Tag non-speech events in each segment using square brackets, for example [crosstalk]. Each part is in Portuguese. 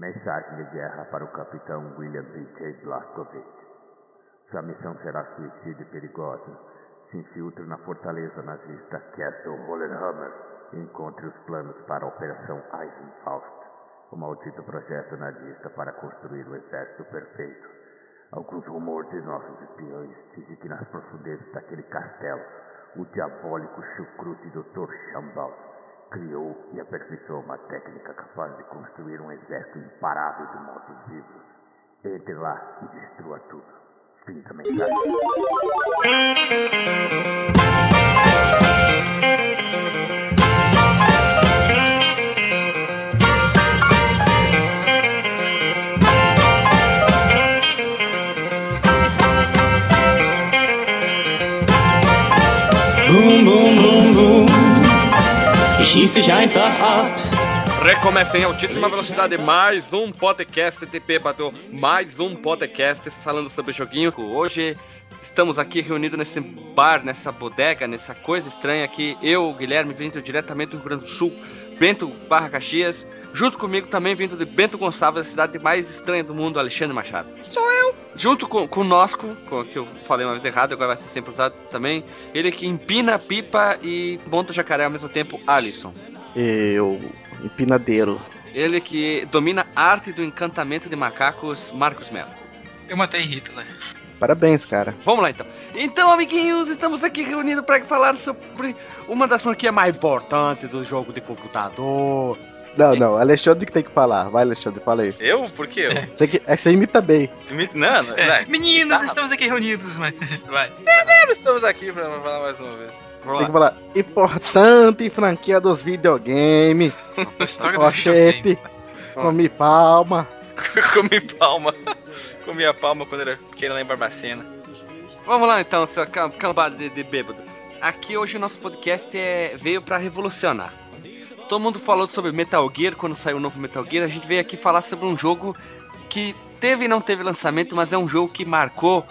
Mensagem de guerra para o capitão William B. J. Blazkowicz. Sua missão será suicida e perigosa. Se infiltre na fortaleza nazista Castle Hollenhammer e encontre os planos para a Operação Eisenfaust, o maldito projeto nazista para construir o exército perfeito. Alguns rumores de nossos espiões dizem que nas profundezas daquele castelo, o diabólico chucrute Dr. Chambal criou e aperfeiçoou uma técnica capaz de construir um exército imparável de mortos-vivos. Entre lá e destrua tudo. Fim da mensagem. Boom, boom, boom, boom. Ich schieß dich. Recomeça em altíssima velocidade mais um podcast TP bateu mais um podcast falando sobre joguinho. Hoje estamos aqui reunidos nesse bar, nessa bodega, nessa coisa estranha aqui. Eu, Guilherme, vindo diretamente do Rio Grande do Sul, Bento Barra Caxias. Junto comigo também vindo de Bento Gonçalves, a cidade mais estranha do mundo, Alexandre Machado. Sou eu! Junto com, com o Nosco, com, que eu falei uma vez errado, agora vai ser sempre usado também. Ele que empina pipa e monta jacaré ao mesmo tempo, Alisson. Eu. Empinadeiro. Ele que domina a arte do encantamento de macacos, Marcos Melo. Eu matei Hitler. Parabéns, cara. Vamos lá então. Então, amiguinhos, estamos aqui reunidos para falar sobre uma das franquias mais importantes do jogo de computador. Não, não, Alexandre que tem que falar. Vai, Alexandre, fala aí. Eu? Por quê? Eu? [laughs] Você, que, é que você imita bem. Imi- Não, não, É, não. meninos, Tá. estamos aqui reunidos, mas. [laughs] Vai. Estamos aqui pra falar mais uma vez. Tem que falar. Importante franquia dos videogames. [laughs] Rochete. videogame. Come palma. Comi palma. Comi a palma quando era pequeno lá em Barbacena. Vamos lá então, seu cam- cambada de, de bêbado. Aqui hoje o nosso podcast é, veio para revolucionar. Todo mundo falou sobre Metal Gear quando saiu o novo Metal Gear. A gente veio aqui falar sobre um jogo que teve e não teve lançamento, mas é um jogo que marcou.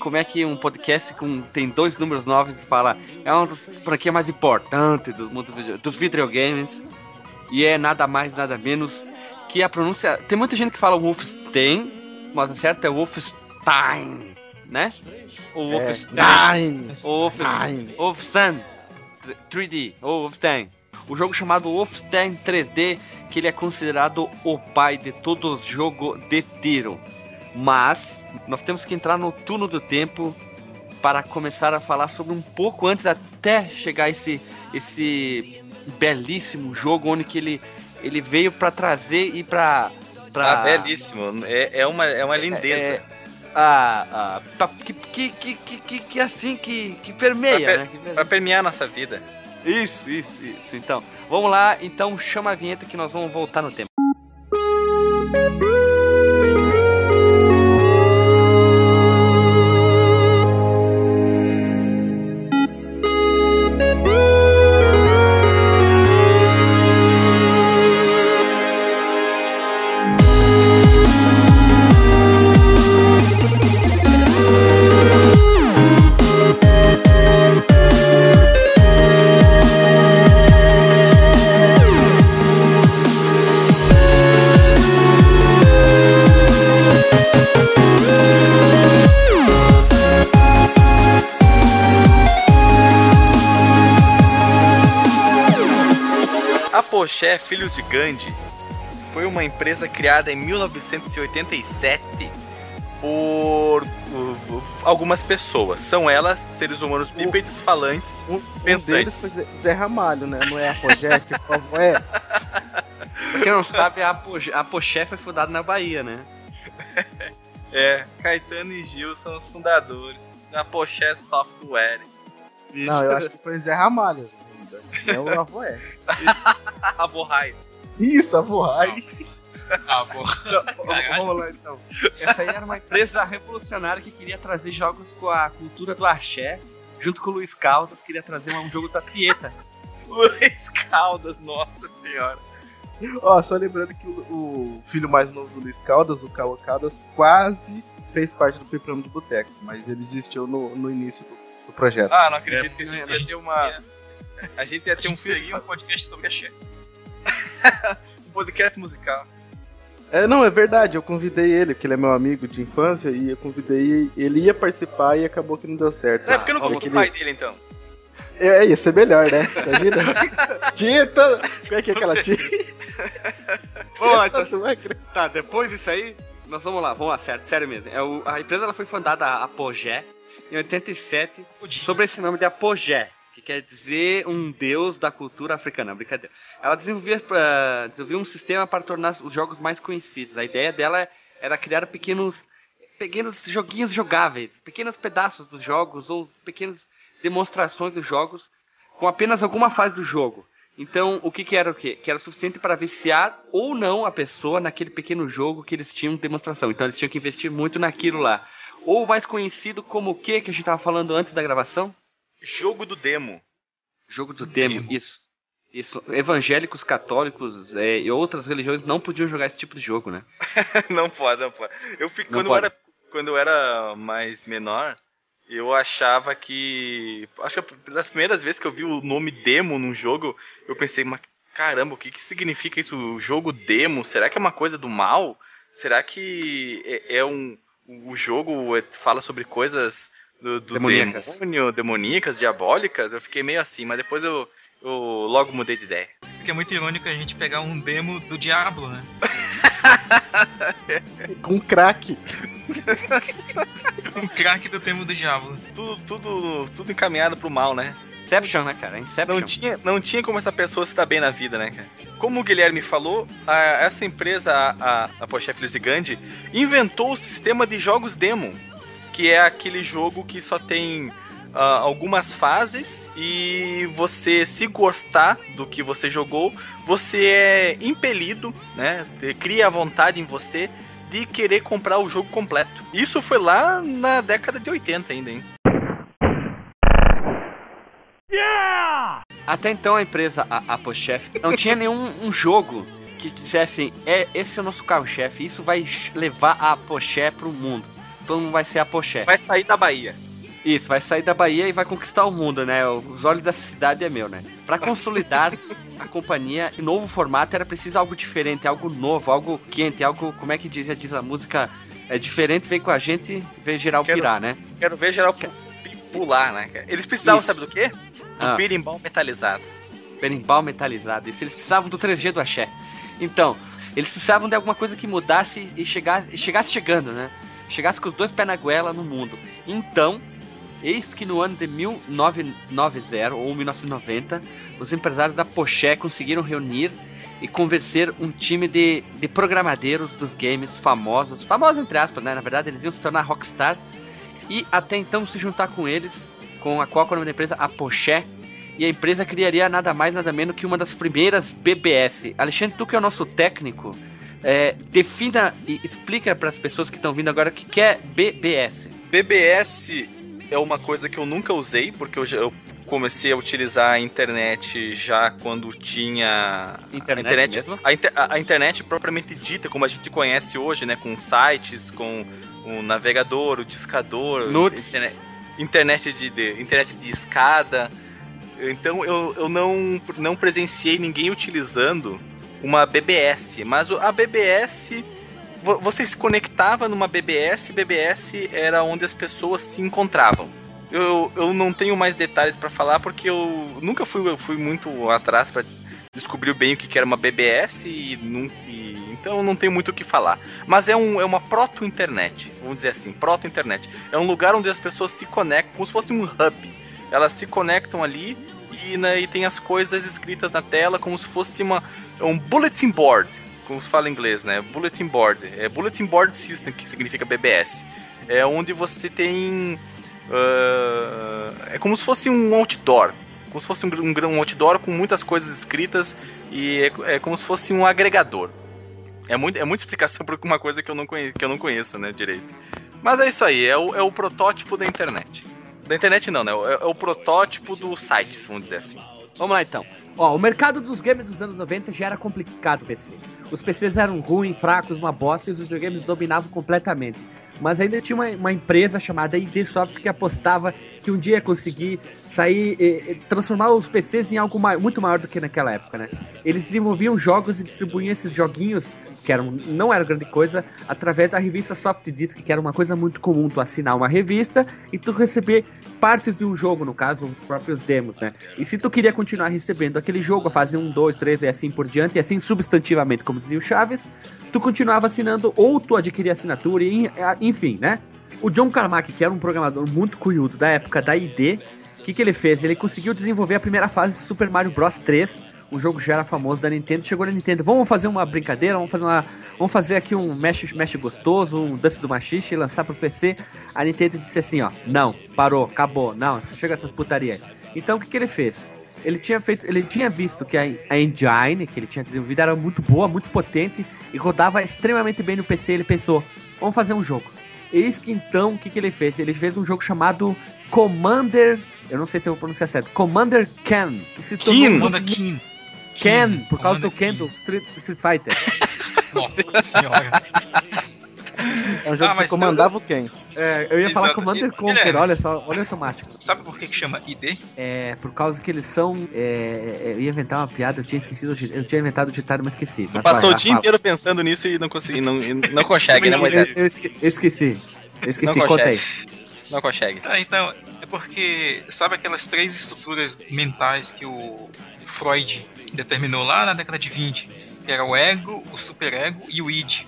Como é que um podcast com tem dois números novos e fala é uma das franquias mais importantes do mundo dos videogames e é nada mais nada menos que a pronúncia. Tem muita gente que fala Wolfenstein, mas certo é Wolfenstein, né? O Wolfenstein. Nine. Wolfenstein 3D, ou Wolfenstein. O jogo chamado Wolfenstein 3D, que ele é considerado o pai de todo jogo de tiro. Mas nós temos que entrar no turno do tempo para começar a falar sobre um pouco antes até chegar esse esse belíssimo jogo onde que ele ele veio para trazer e para Ah, belíssimo. É, é, uma, é uma lindeza. é, ah, ah, pra- que, que, que, que, que, assim que, que permeia, Pra, né? Que permeia. pra permear a nossa vida. Isso, isso, isso. Então, vamos lá. Então, chama a vinheta que nós vamos voltar no tempo. A Poché Filhos de Gandhi foi uma empresa criada em 1987 por algumas pessoas. São elas, seres humanos bípedes falantes. Um, um Pensantes. deles foi Zé- Ramalho, né? Não é a Project, por favor. É. Pra quem não sabe, a, Poche- a Poché foi fundada na Bahia, né? É, Caetano e Gil são os fundadores da Poché Software. Não, eu acho que foi Zé Ramalho. ainda. É o Avoé. A Borraio. Isso. Ah, porra. Vamos lá, então. Essa aí era uma empresa revolucionária que queria trazer jogos com a cultura do axé, junto com o Luiz Caldas, queria trazer um jogo da Pieta. [laughs] Luiz Caldas, nossa senhora. Ó, só lembrando que o, o filho mais novo do Luiz Caldas, o Cauã Caldas, quase fez parte do Fliperama do Boteco, mas ele existiu no, no início do, do projeto. Ah, não acredito que a não, gente não, ia ter uma. A gente ia ter um filho um podcast sobre axé. [laughs] um podcast musical. É, não, é verdade, eu convidei ele, porque ele é meu amigo de infância, e eu convidei, ele ia participar e acabou que não deu certo. É, porque eu não que o pai dele, então. É, ia ser melhor, né? Imagina. [laughs] tinha toda... Como é que é aquela? Vamos [laughs] lá, então. Tá, depois disso aí, nós vamos lá, vamos lá, sério, sério mesmo. É o, a empresa ela foi fundada a Apogé em 87 sobre esse nome de Apogé, que quer dizer um deus da cultura africana, brincadeira. Ela desenvolvia, desenvolveu um sistema para tornar os jogos mais conhecidos. A ideia dela era criar pequenos, pequenos joguinhos jogáveis, pequenos pedaços dos jogos ou pequenas demonstrações dos jogos com apenas alguma fase do jogo. Então, o que, que era o quê? Que era suficiente para viciar ou não a pessoa naquele pequeno jogo que eles tinham de demonstração. Então, eles tinham que investir muito naquilo lá. Ou mais conhecido como o que que a gente estava falando antes da gravação? Jogo do demo. Jogo do demo, isso. Isso. Evangélicos, católicos é, e outras religiões não podiam jogar esse tipo de jogo, né? [laughs] não pode, não pode. Eu fico, Não quando, pode. Eu era, quando eu era mais menor, eu achava que. Acho que das primeiras vezes que eu vi o nome demo num jogo, eu pensei, mas caramba, o que, que significa isso? O jogo demo? Será que é uma coisa do mal? Será que é, é um. O jogo é- fala sobre coisas do, do Demoníacas. demônio, demoníacas, diabólicas? Eu fiquei meio assim, mas depois eu, eu logo mudei de ideia. Porque é muito irônico a gente pegar um demo do Diablo, né? [laughs] Com crack. [laughs] Um craque do demo do Diablo. Tudo, tudo, tudo encaminhado pro mal, né? Inception, né, cara? Inception. Não tinha, não tinha como essa pessoa se dar bem na vida, né, cara? Como o Guilherme falou, a- essa empresa, a, a, a Pochef Gandhi, inventou o sistema de jogos demo, que é aquele jogo que só tem ah, algumas fases e você, se gostar do que você jogou, você é impelido, né? Cria a vontade em você de querer comprar o jogo completo. Isso foi lá na década de 80 ainda, hein? Até então a empresa, a Apochef, não tinha nenhum um jogo que dissesse é, esse é o nosso carro-chefe, isso vai levar a Apoché pro mundo. Todo mundo vai ser Apoché. Vai sair da Bahia. Isso, vai sair da Bahia e vai conquistar o mundo, né? Os olhos da cidade é meu, né? Pra [laughs] consolidar a companhia em novo formato era preciso algo diferente, algo novo, algo quente, algo, como é que diz, diz a música, é diferente, vem com a gente, vem geral Quero- pirar, né? Quero ver geral pu- pular, né? Eles precisavam, Isso. sabe do quê? Do Ah. berimbau metalizado. berimbau metalizado. Isso eles precisavam do 3G do axé. Então, eles precisavam de alguma coisa que mudasse e chegasse, e chegasse chegando, né? Chegasse com os dois pés na goela no mundo. Então, eis que no ano de 1990 ou 1990, os empresários da Poché conseguiram reunir e convencer um time de, de programadeiros dos games famosos, famosos entre aspas, né? Na verdade, eles iam se tornar Rockstar e até então se juntar com eles, com a qual é o nome da empresa, a Poché, e a empresa criaria nada mais nada menos que uma das primeiras BBS. Alexandre, tu que é o nosso técnico, é, defina e explica para as pessoas que estão vindo agora o que, que é BBS. BBS é uma coisa que eu nunca usei, porque eu, já, eu comecei a utilizar a internet já quando tinha. Internet a internet, mesmo? a, a- internet propriamente dita, como a gente conhece hoje, né? Com sites, com o navegador, o discador, internet, internet de, de- internet de escada. Então eu, eu não, não presenciei ninguém utilizando uma BBS, mas a BBS vo- você se conectava numa BBS, BBS era onde as pessoas se encontravam. Eu, eu não tenho mais detalhes pra falar porque eu nunca fui, eu fui muito atrás des- descobrir bem o que era uma BBS e, e- então eu não tenho muito o que falar. Mas é, um, é uma proto-internet, vamos dizer assim, proto-internet. É um lugar onde as pessoas se conectam, como se fosse um hub. Elas se conectam ali e, né, e tem as coisas escritas na tela como se fosse uma, um bulletin board, como se fala em inglês, né? Bulletin board. É bulletin board system, que significa BBS. É onde você tem. ah, é como se fosse um outdoor. Como se fosse um, um, um outdoor com muitas coisas escritas e é, é como se fosse um agregador. É, muito, é muita explicação por uma coisa que eu não conheço, que eu não conheço né, direito. Mas é isso aí, é o, é o protótipo da internet. Da internet não, né? É, é o protótipo dos sites, vamos dizer assim. Vamos lá então. Ó, o mercado dos games dos anos 90 já era complicado, PC. Os PCs eram ruins, fracos, uma bosta e os videogames dominavam completamente. Mas ainda tinha uma, uma empresa chamada ID Soft que apostava que um dia ia conseguir sair, eh, transformar os PCs em algo muito maior do que naquela época, né? Eles desenvolviam jogos e distribuíam esses joguinhos, que eram, não era grande coisa, através da revista Soft Disc, que era uma coisa muito comum, tu assinar uma revista e tu receber partes de um jogo, no caso, os próprios demos, né? E se tu queria continuar recebendo aquele jogo, a fase 1, 2, 3 e assim por diante, e assim substantivamente, como dizia o Chaves, tu continuava assinando ou tu adquiria assinatura, e, enfim, né? O John Carmack, que era um programador muito cunhudo da época da ID, o que, que ele fez? Ele conseguiu desenvolver a primeira fase de Super Mario Bros 3, um jogo já era famoso da Nintendo. Chegou na Nintendo, vamos fazer uma brincadeira, vamos fazer uma, vamos fazer aqui um mexe, mexe gostoso, um dance do machixe e lançar pro PC. A Nintendo disse assim, ó, não, parou, acabou, não, chega essas putarias. Então o que, que ele fez? Ele tinha feito, ele tinha visto que a, a engine que ele tinha desenvolvido era muito boa, muito potente e rodava extremamente bem no PC. Ele pensou, vamos fazer um jogo. Eis que então, o que, que ele fez? Ele fez um jogo chamado Commander. Eu não sei se eu vou pronunciar certo. Commander Ken. Que se tornou Ken? um King. Ken, por causa do Commander Ken do Street, Street Fighter. [laughs] Nossa senhora. É um jogo Ah, que você mas comandava o Ken. É, eu ia falar. Commander Ele- Conquer, é. olha só, olha automático. Sabe por que, que chama ID? É, por causa que eles são. É, eu ia inventar uma piada, eu tinha esquecido, eu tinha inventado o ditado, mas esqueci. Mas Passou vai, o dia fala. inteiro pensando nisso e não consegui, não, não consegue, né, eu, Moisés? eu esque- eu esqueci. Eu esqueci, Não conta consegue. aí. Não consegue. Ah, então, é porque, sabe aquelas três estruturas mentais que o Freud determinou lá na década de 20? Que era o ego, o superego e o id.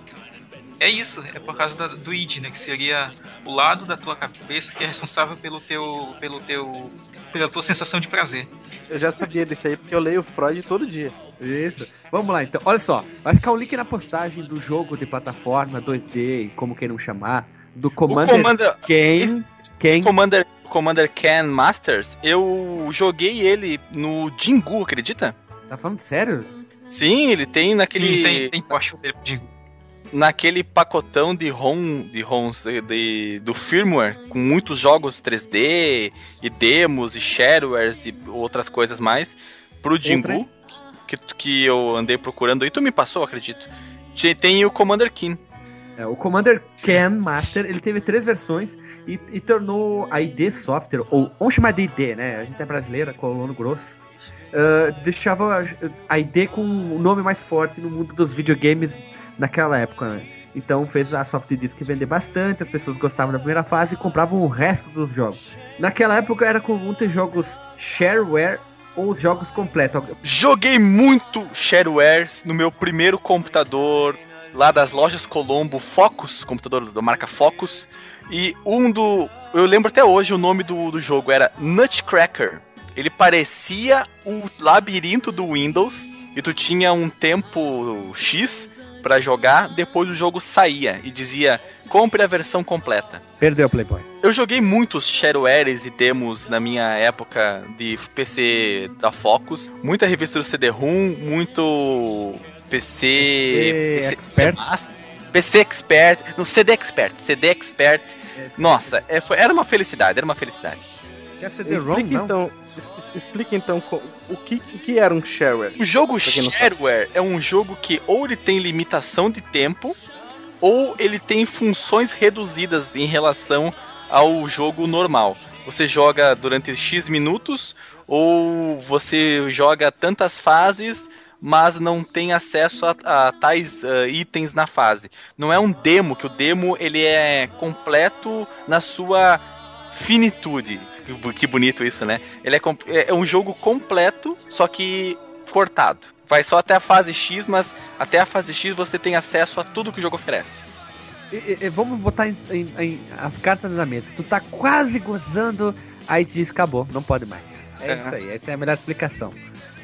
É isso, é por causa da- do id, né? Que seria o lado da tua cabeça que é responsável pelo teu, pelo teu, pela tua sensação de prazer. Eu já sabia disso aí porque eu leio Freud todo dia. Isso. Vamos lá, então. Olha só. Vai ficar o link na postagem do jogo de plataforma 2D, como queiram chamar, do O Commander Commander, Ken. Ken. Commander, Commander Ken Masters, eu joguei ele no Jingu, acredita? Tá falando sério? Sim, ele tem naquele Sim, tem, tem dele de naquele pacotão de ROM, de ROMs de, de- do firmware, com muitos jogos 3D e demos e sharewares e outras coisas mais, pro Jingu, que, que eu andei procurando, e tu me passou, acredito. Te- Tem o Commander King. É, o Commander Ken Master, ele teve três versões e, e tornou a ID Software, ou vamos chamar de ID, né? A gente é brasileira, colono grosso. ah, deixava a ID com o nome mais forte no mundo dos videogames naquela época, né? Então fez a Soft Disk vender bastante, as pessoas gostavam da primeira fase e compravam o resto dos jogos. Naquela época era comum ter jogos shareware ou jogos completos. Joguei muito sharewares no meu primeiro computador lá das lojas Colombo, Focus, computador da marca Focus. E um do. Eu lembro até hoje o nome do, do jogo era Nutcracker. Ele parecia o labirinto do Windows e tu tinha um tempo X pra jogar, depois o jogo saía e dizia compre a versão completa. Perdeu o Playboy. Eu joguei muitos sharewares e demos na minha época de PC da Focus. Muita revista do CD-ROM, muito PC... PC Expert. Master, PC Expert, no CD Expert, CD Expert. Nossa, é, foi- era uma felicidade, era uma felicidade. Quer Explica não? então, explica então o que, o que era um shareware. O jogo shareware é um jogo que ou ele tem limitação de tempo, ou ele tem funções reduzidas em relação ao jogo normal. Você joga durante X minutos, ou você joga tantas fases, mas não tem acesso a, a tais ah, itens na fase. Não é um demo, que o demo ele é completo na sua finitude. Que bonito isso, né? Ele é, com- é um jogo completo, só que cortado. Vai só até a fase X, mas até a fase X você tem acesso a tudo que o jogo oferece. E- e- vamos botar em, em- em- as cartas na mesa. Tu tá quase gozando, aí te diz acabou, não pode mais. É, É. isso aí, essa é a melhor explicação.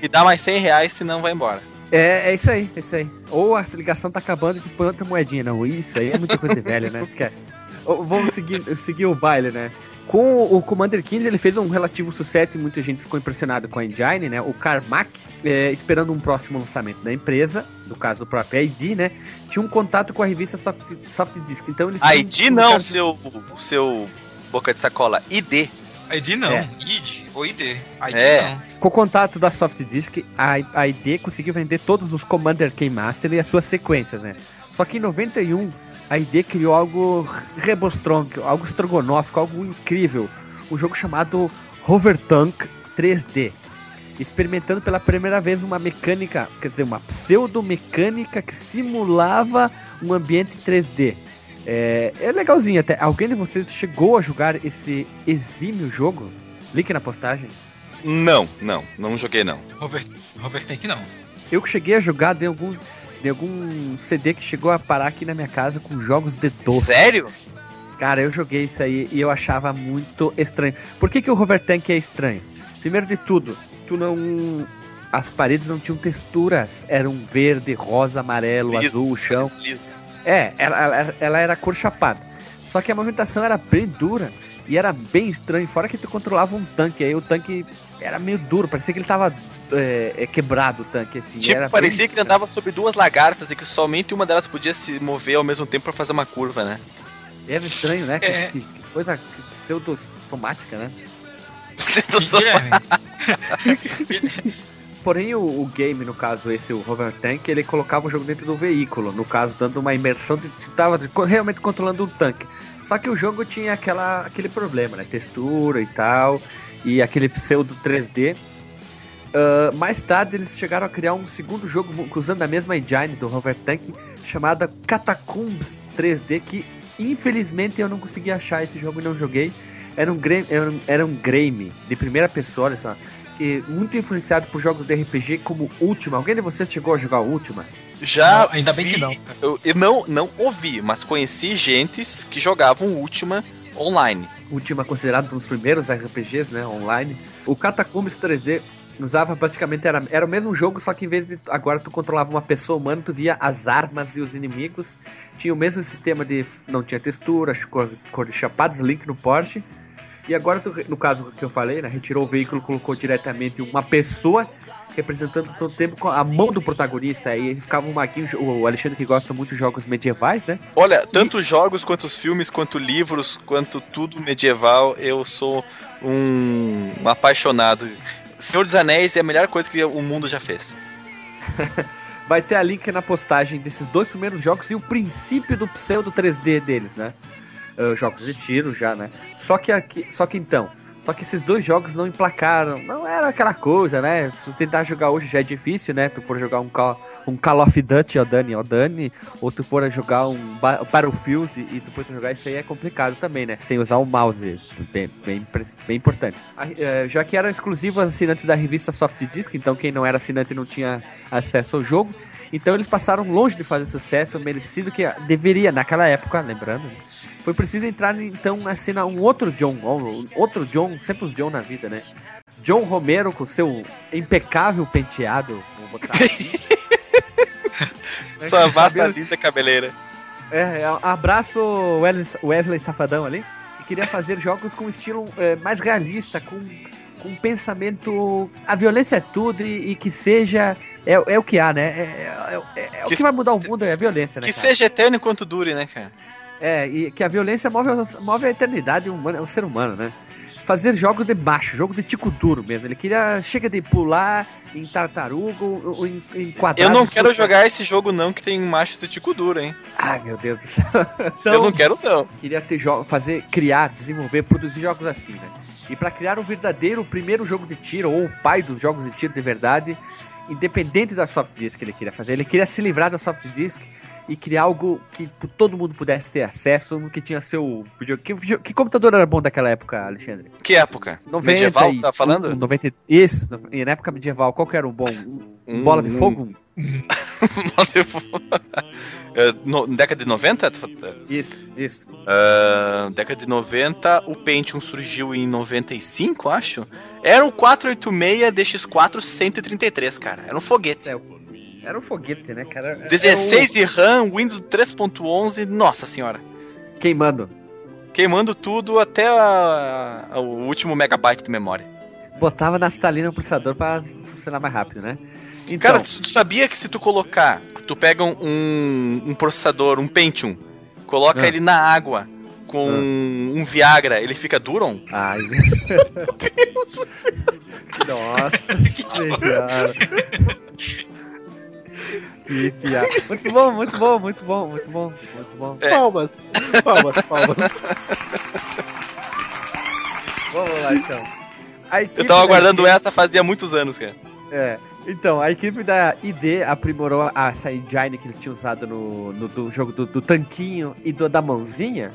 E dá mais 100 reais, senão vai embora. É, é isso aí, é isso aí. Ou a ligação tá acabando e tu põe outra moedinha, não. Isso aí é muita coisa de velho, né? Esquece. Ou, vamos seguir, seguir o baile, né? Com o Commander 15, ele fez um relativo sucesso e muita gente ficou impressionado com a engine, né? O Carmack, é, esperando um próximo lançamento da empresa, no caso do próprio ID, né? Tinha um contato com a revista Soft, Soft Disk. Então eles ID não, seu, seu boca de sacola. ID. ID não, É. ID ou ID. ID É. não. Com o contato da Soft Disk, a, a ID conseguiu vender todos os Commander Keymaster e as suas sequências, né? Só que em 91 a ID criou algo rebostronco, algo estrogonófico, algo incrível. Um jogo chamado Hover Tank 3D. Experimentando pela primeira vez uma mecânica, quer dizer, uma pseudo-mecânica que simulava um ambiente 3D. É, é legalzinho até. Alguém de vocês chegou a jogar esse exímio jogo? Link na postagem. Não, não, não joguei não. Robert, Robert Tank não. Eu que cheguei a jogar de alguns de algum CD que chegou a parar aqui na minha casa com jogos de doce. Sério? Cara, eu joguei isso aí e eu achava muito estranho. Por que, que o Rover Tank é estranho? Primeiro de tudo, tu não. As paredes não tinham texturas. Eram verde, rosa, amarelo, Liso, azul, o chão. liso. É, ela, ela era cor chapada. Só que a movimentação era bem dura e era bem estranho. Fora que tu controlava um tanque, aí o tanque era meio duro, parecia que ele tava é, é, quebrado o tanque. Assim, Tipo, era parecia bem que ele andava sobre duas lagartas e que somente uma delas podia se mover ao mesmo tempo pra fazer uma curva, né? Era estranho, né? Que- É. Que, que coisa pseudo-somática, né? [laughs] Guilherme, Porém, o, o game, no caso, esse, o Hover Tank, ele colocava o jogo dentro do veículo. No caso, dando uma imersão de tava realmente controlando um tanque. Só que o jogo tinha aquela, aquele problema, né? Textura e tal. E aquele pseudo 3D. Ah, mais tarde, eles chegaram a criar um segundo jogo usando a mesma engine do Hover Tank, chamada Catacombs 3D, que infelizmente eu não consegui achar esse jogo e não joguei. Era um, era um, era um game de primeira pessoa, olha só que muito influenciado por jogos de RPG como Ultima. Alguém de vocês chegou a jogar Ultima? Já Não, ainda bem vi- que não. Eu, eu não, não ouvi, mas conheci gentes que jogavam Ultima online. Ultima considerado um dos primeiros RPGs, né, online. O Catacombs 3D usava praticamente era, era o mesmo jogo, só que em vez de agora tu controlava uma pessoa humana, tu via as armas e os inimigos. Tinha o mesmo sistema de não tinha textura, cor, cor de chapados, link no porte. E agora, tu, no caso que eu falei, né, retirou o veículo, colocou diretamente uma pessoa representando todo o tempo com a mão do protagonista. Aí ficava um maguinho, o Alexandre que gosta muito de jogos medievais, né? Olha, tanto jogos quanto os filmes, quanto livros, quanto tudo medieval, eu sou um, um apaixonado. Senhor dos Anéis é a melhor coisa que o mundo já fez. [laughs] Vai ter a link na postagem desses dois primeiros jogos e o princípio do pseudo 3D deles, né? Ah, jogos de tiro já, né? Só que aqui, só que então, só que esses dois jogos não emplacaram, não era aquela coisa, né? Se tentar jogar hoje já é difícil, né? Tu for jogar um Call, um Call of Duty, ó Dani, ó Dani, ou tu for jogar um Ba- Battlefield e depois tu jogar isso aí é complicado também, né? Sem usar o mouse, bem, bem, bem importante. Eh, já que eram exclusivos assinantes da revista Soft Disk, então quem não era assinante não tinha acesso ao jogo. Então eles passaram longe de fazer sucesso, merecido que deveria, naquela época, lembrando. Foi preciso entrar então na cena um outro John, um outro John, sempre os John na vida, né? John Romero com seu impecável penteado, vou botar aqui. [laughs] Sua vasta Cabelo- linda cabeleira. É, é, abraço Wesley, Safadão ali. E queria fazer jogos com estilo é, mais realista, com, com um pensamento. A violência é tudo e, e que seja. É, é o que há, né? É, é- é- é o Que- que vai mudar o mundo é a violência, né? Que cara? seja eterno enquanto dure, né, cara? É, e que a violência move, move a eternidade humana, o ser humano, né? Fazer jogos de baixo, jogo de tico duro mesmo. Ele queria. Chega de pular em tartaruga ou ou em, em quadrado. Eu não quero super- jogar esse jogo não, que tem machos de tico duro, hein? Ai, meu Deus do céu. [laughs] eu Então, não quero não. queria ter fazer, criar, desenvolver, produzir jogos assim, né? E para criar um verdadeiro primeiro jogo de tiro ou o pai dos jogos de tiro de verdade, independente da soft disk que ele queria fazer, ele queria se livrar da soft disk e criar algo que p- todo mundo pudesse ter acesso, no que tinha seu que, que computador era bom daquela época, Alexandre? Que época? 90 Medieval, e- tá falando? um, 90, isso, e na época medieval, qual que era um bom? Um, Um- [laughs] bola de fogo? É, no- década de 90? Isso, isso. Ah, década de 90, o Pentium surgiu em 95, acho. Era um 486 DX4 133, cara. Era um foguete. Céu. Era um foguete, né, cara? Era 16 de RAM, Windows 3.11, nossa senhora. Queimando. Queimando tudo até a- a- o último megabyte de memória. Botava naftalina no processador pra funcionar mais rápido, né? Então, Cara, tu, tu sabia que se tu colocar, tu pega um, um processador, um Pentium, coloca Ah. ele na água com um Viagra, ele fica Duron? Ai. [laughs] Nossa senhora. Que piada. Muito bom, muito bom, muito bom, muito bom, muito bom. Palmas, palmas, palmas. Vamos lá então. A equipe Eu tava da aguardando essa fazia muitos anos, cara. É. Então, a equipe da ID aprimorou essa engine que eles tinham usado no, no do jogo do, do tanquinho e do, da mãozinha.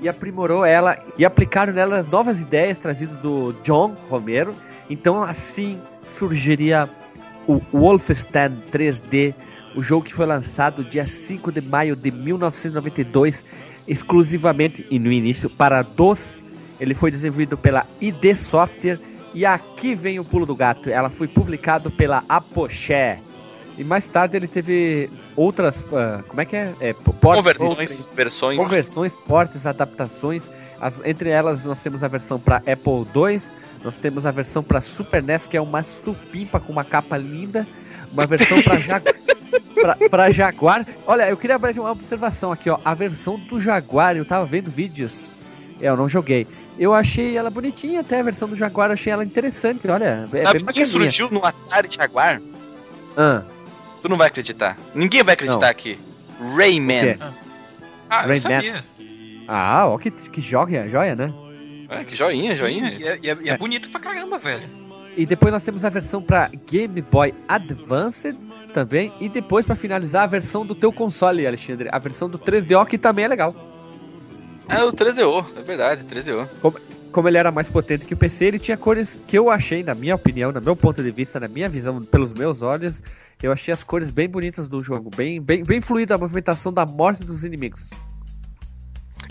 E aprimorou ela e aplicaram nela as novas ideias trazidas do John Romero. Então, assim surgiria o Wolfenstein 3D, o jogo que foi lançado dia 5 de maio de 1992, exclusivamente e no início para DOS. Ele foi desenvolvido pela ID Software e aqui vem o pulo do gato. Ela foi publicado pela Apoché. E mais tarde ele teve outras, ah, como é que é? é po- ports, Conversões, versões. Conversões, portes, adaptações. As- entre elas nós temos a versão para Apple II, nós temos a versão para Super NES, que é uma supimpa com uma capa linda, uma versão para [laughs] Jaguar. Pra, pra Jaguar. Olha, eu queria fazer uma observação aqui, ó. A versão do Jaguar, eu tava vendo vídeos. É, eu não joguei. Eu achei ela bonitinha até a versão do Jaguar, eu achei ela interessante, olha. É Sabe bem quem surgiu no Atari Jaguar? Ah, Tu não vai acreditar. Ninguém vai acreditar Não. aqui. Rayman. Ah, sabia. ah ó, que, que joia, joia, né? É, que joinha, joinha. E é, e é- e é bonito pra caramba, velho. E depois nós temos a versão para Game Boy Advance também. E depois, para finalizar, a versão do teu console, Alexandre. A versão do 3DO, que também é legal. É o 3DO, é verdade, 3DO. Como ele era mais potente que o PC, ele tinha cores que eu achei, na minha opinião, no meu ponto de vista, na minha visão, pelos meus olhos, eu achei as cores bem bonitas do jogo. Bem, bem, bem fluida a movimentação da morte dos inimigos.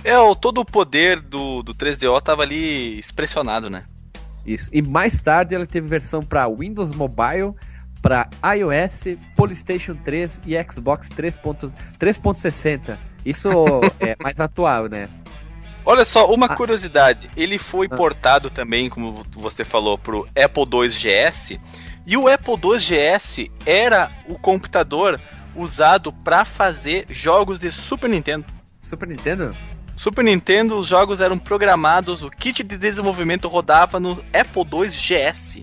É, o, todo o poder do, do 3DO tava ali expressionado, né? Isso. E mais tarde ela teve versão para Windows Mobile, para iOS, PlayStation 3 e Xbox 3.- 3.60. Isso é [laughs] mais atual, né? Olha só, uma Ah. curiosidade. Ele foi Ah. portado também, como você falou, pro Apple II GS. E o Apple II GS era o computador usado para fazer jogos de Super Nintendo. Super Nintendo? Super Nintendo, os jogos eram programados, o kit de desenvolvimento rodava no Apple II GS.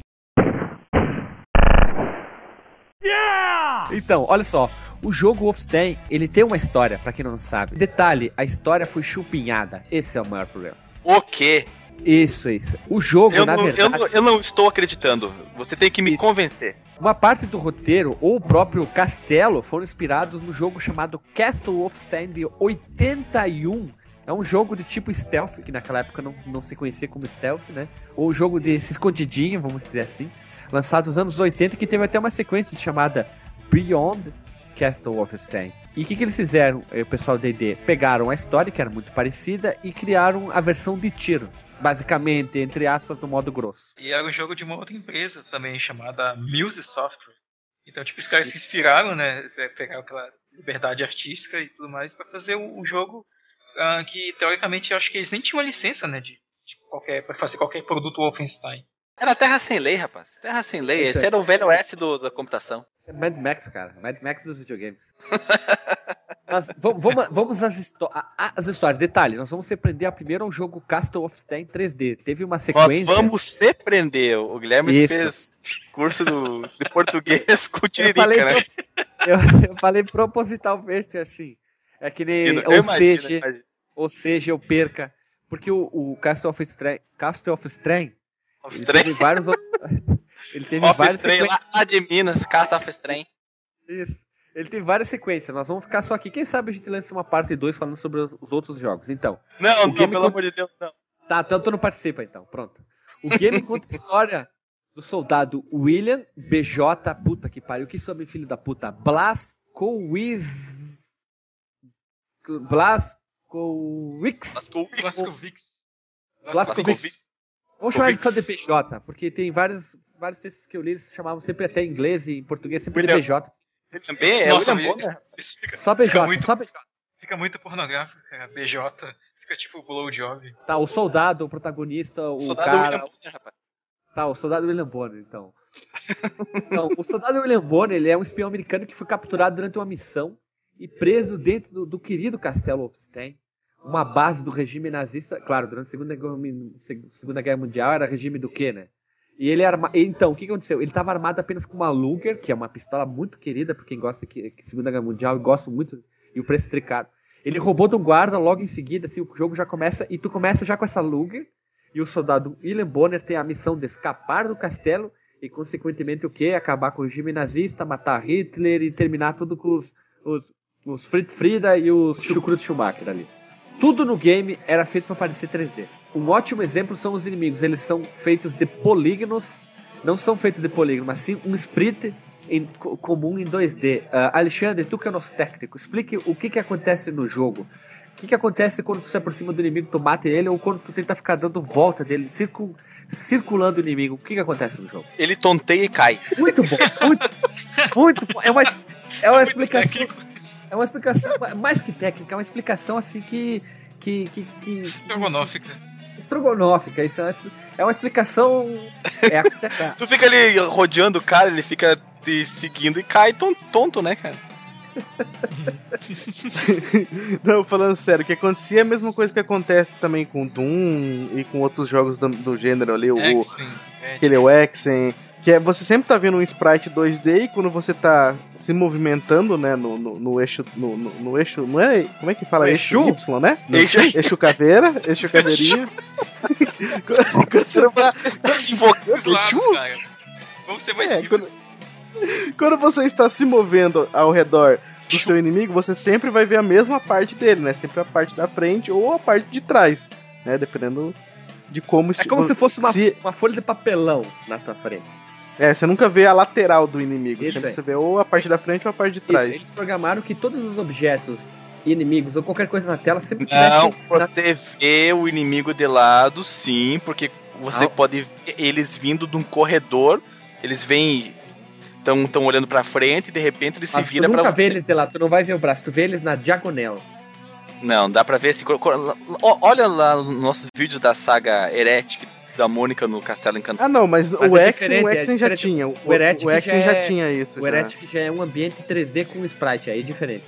Então, olha só. O jogo Wolfenstein, ele tem uma história, pra quem não sabe. Detalhe, a história foi chupinhada. Esse é o maior problema. O quê? Isso, isso. O jogo, Eu na não, verdade, eu, não, eu não estou acreditando. Você tem que me Isso. convencer. uma parte do roteiro ou o próprio castelo foram inspirados no jogo chamado Castle Wolfenstein de 81. É um jogo de tipo stealth, que naquela época não, não se conhecia como stealth, né? Ou jogo de se escondidinho, vamos dizer assim. Lançado nos anos 80, que teve até uma sequência chamada Beyond Castle Wolfenstein. E o que, que eles fizeram, eh, o pessoal D&D? Pegaram a história, que era muito parecida, e criaram a versão de tiro. Basicamente, entre aspas, no modo grosso. E era um jogo de uma outra empresa também, chamada Muse Software. Então, tipo, os caras se inspiraram, né? Pegaram aquela liberdade artística e tudo mais pra fazer o jogo ah, que, teoricamente, eu acho que eles nem tinham a licença, né? De, de qualquer, pra fazer qualquer produto Wolfenstein. Era Terra Sem Lei, rapaz. Terra Sem Lei. Isso Esse aí. era o velho oeste do, da computação. Isso é Mad Max, cara. Mad Max dos videogames. [laughs] Mas vamos, vamos, às, histó- histórias. Detalhe, nós vamos se prender a primeiro ao jogo Castle of Stein 3D. Teve uma Nós sequência. vamos se prender. O Guilherme Isso. fez curso do- de português com [laughs] eu, tiririca, falei né? eu, eu falei propositalmente assim. É que nem. Eu ou, imagino, seja, imagino. ou seja, eu perca. Porque o, o Castle of Stein. Castle of Stein. [laughs] Ele teve vários. ele teve várias Off-Train sequências. lá, lá de Minas, caça off-train. Isso. Ele tem várias sequências. Nós vamos ficar só aqui. Quem sabe a gente lança uma parte 2 falando sobre os os outros jogos. Então. Não, não, pelo con- amor de Deus, não. Tá, então tu não participa então, pronto. O game [laughs] conta a história do soldado William BJ, puta que pariu, que sobre filho da puta, Blaskowitz. Blaskowicz. Blaskovix. Blaskowicz. Vamos chamar ele só de BJ, porque tem vários, vários textos que eu li, eles chamavam sempre até em inglês e em português sempre de William. BJ. Ele também é Nossa, William Bonner. fica, Só BJ, Fica muito- só BJ. fica muito pornográfico, cara. BJ. Fica tipo blowjob. Tá, o soldado, o protagonista, o Soldado cara... William Bonner, rapaz. Tá, o soldado William Bonner, então. Então, o soldado William Bonner, ele é um espião americano que foi capturado durante uma missão e preso dentro do, do querido Castelo Wolfenstein, uma base do regime nazista. Claro, durante a Segunda Guerra, Segunda Guerra Mundial era regime do quê, né? E ele arma... Então, o que aconteceu? Ele estava armado apenas com uma Luger, que é uma pistola muito querida por quem gosta de Segunda Guerra Mundial e gosta muito, e o preço tricado. Ele roubou do guarda logo em seguida, assim, o jogo já começa, e tu começa já com essa Luger, e o soldado William Bonner tem a missão de escapar do castelo e, consequentemente, o quê? Acabar com o regime nazista, matar Hitler e terminar tudo com os, os, os Fritz Frida e os Chucrut Schumacher ali. Tudo no game era feito para parecer 3D. Um ótimo exemplo são os inimigos. Eles são feitos de polígonos, não são feitos de polígono, mas sim um split em, comum em 2D. Uh, ah, Alexandre, tu que é nosso técnico, explique o que, que acontece no jogo. O que, que acontece quando tu se aproxima do inimigo, tu mata ele, ou quando tu tenta ficar dando volta dele, circul, circulando o inimigo. O que, que acontece no jogo? Ele tonteia e cai. Muito bom, muito, muito bom. É uma, é uma [laughs] explicação. É uma explicação [laughs] mais que técnica, é uma explicação assim que. que, que, que, Estrogonófica. Estrogonófica, isso é uma, é uma explicação. É, [laughs] tu fica ali rodeando o cara, ele fica te seguindo e cai tonto, né, cara? [laughs] Não, falando sério, o que acontecia é a mesma coisa que acontece também com Doom e com outros jogos do, do gênero ali, o, aquele o Exen, que é você sempre tá vendo um sprite 2D e quando você tá se movimentando, né, no, no, no eixo, no, no, no, eixo, não é, como é que fala? Eixo? eixo Y, né? No eixo. eixo caveira, eixo caveirinha. [laughs] quando você está invocando eixo? Vamos ser mais é, quando, quando você está se movendo ao redor do seu inimigo, você sempre vai ver a mesma parte dele, né? Sempre a parte da frente ou a parte de trás, né? Dependendo de como... É como se fosse uma, se... uma folha de papelão na tua frente. É, você nunca vê a lateral do inimigo, Isso sempre é. você vê ou a parte da frente ou a parte de trás. Isso, eles programaram que todos os objetos inimigos ou qualquer coisa na tela sempre. Não, você na... vê o inimigo de lado, sim, porque você ah. pode ver eles vindo de um corredor, eles vêm estão tão olhando pra frente e de repente eles se viram pra. Tu nunca vê eles de lá, tu não vai ver o braço, tu vê eles na diagonal. Não, dá pra ver se. Olha lá nos nossos vídeos da saga Heretic da Mônica no Castelo Encantado. Ah, não, mas, mas o é Exen, o Exen é já tinha. O, o Heretic, o Exen já, é, tinha isso. O Heretic já é um ambiente 3D com sprite, aí é diferente.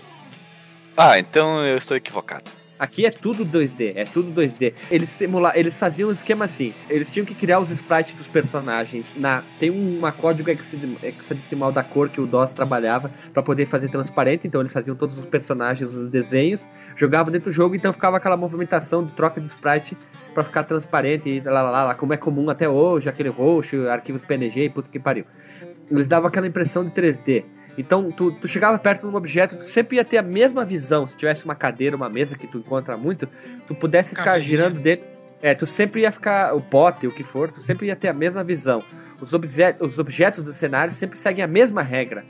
Ah, então eu estou equivocado. Aqui é tudo 2D, é tudo 2D. Eles simula, eles faziam um esquema assim. Eles tinham que criar os sprites dos personagens. Na tem uma código hexadecimal da cor que o DOS trabalhava para poder fazer transparente. Então eles faziam todos os personagens, os desenhos, jogavam dentro do jogo, então ficava aquela movimentação de troca de sprite para ficar transparente e lá, lá, lá, como é comum até hoje, aquele roxo, arquivos PNG e puto que pariu. Eles davam aquela impressão de 3D. Então, tu, tu chegava perto de um objeto, tu sempre ia ter a mesma visão. Se tivesse uma cadeira, uma mesa que tu encontra muito, tu pudesse ficar girando dentro. É, tu sempre ia ficar. O pote, o que for, tu sempre ia ter a mesma visão. Os, obje os objetos do cenário sempre seguem a mesma regra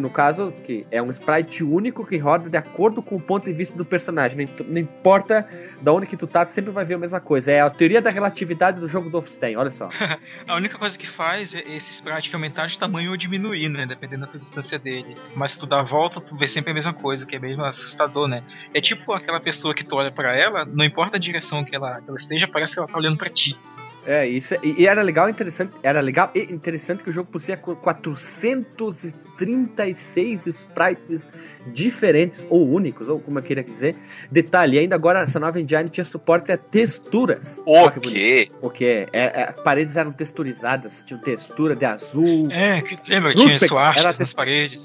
no caso, que é um sprite único que roda de acordo com o ponto de vista do personagem. Não importa da onde que tu tá, tu sempre vai ver a mesma coisa. É a teoria da relatividade do jogo do Wolfenstein, olha só. [laughs] a única coisa que faz é esse sprite aumentar de tamanho ou diminuir, né? Dependendo da distância dele. Mas se tu dá a volta, tu vê sempre a mesma coisa, que é mesmo assustador, né? É tipo aquela pessoa que tu olha para ela, não importa a direção que ela, que ela esteja, parece que ela tá olhando para ti. É, isso, e, e era legal interessante, era legal e interessante que o jogo possuía 436 sprites diferentes, ou únicos, ou como eu queria dizer. Detalhe, ainda agora essa nova engine tinha suporte a texturas. O quê? O quê? É, é, as paredes eram texturizadas, tinham textura de azul. É, lembra, tinha suástica era nas paredes.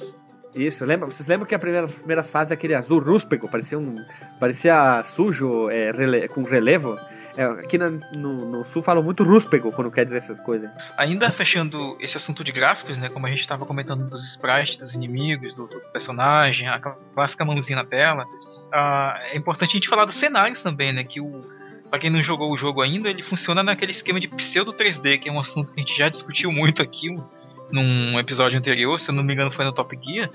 Isso, lembra? Vocês lembram que as primeiras, primeiras fases aquele azul rúspego, parecia um. parecia sujo, é, rele, com relevo? É, aqui no, no, no, sul falam muito rúspego quando quer dizer essas coisas. Ainda fechando esse assunto de gráficos, né? Como a gente estava comentando dos sprites, dos inimigos, do, do, personagem, a clássica mãozinha na tela. Uh, é importante a gente falar dos cenários também, né? Que o. Pra quem não jogou o jogo ainda, ele funciona naquele esquema de pseudo 3D, que é um assunto que a gente já discutiu muito aqui num episódio anterior, se eu não me engano foi no Top Gear,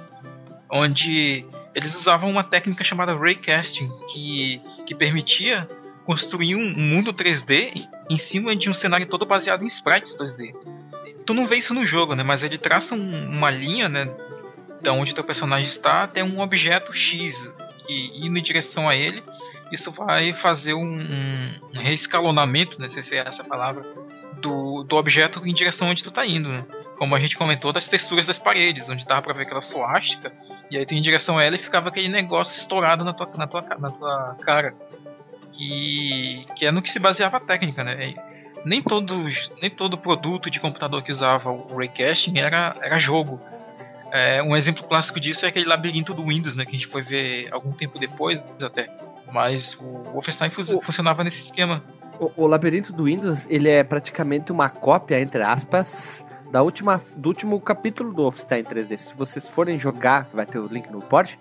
onde eles usavam uma técnica chamada raycasting, que, que permitia construir um mundo 3D em cima de um cenário todo baseado em sprites 2D. Tu não vê isso no jogo, né? Mas ele traça um, uma linha, né? Da onde teu personagem está até um objeto X e indo em direção a ele. Isso vai fazer um, um, reescalonamento, né? Se é essa palavra, do, do objeto em direção onde tu tá indo, né? Como a gente comentou, das texturas das paredes, onde dava pra ver aquela suástica, e aí tu em direção a ela e ficava aquele negócio estourado na tua, na tua, na tua cara que, que é no que se baseava a técnica, né? nem todo, nem todo produto de computador que usava o Raycasting era, era jogo. É, um exemplo clássico disso é aquele labirinto do Windows, né, que a gente foi ver algum tempo depois até. Mas o Wolfenstein o... funcionava nesse esquema. O, o, labirinto do Windows, ele é praticamente uma cópia, entre aspas, da última, do último capítulo do Wolfenstein 3D. Se vocês forem jogar, vai ter o link no port,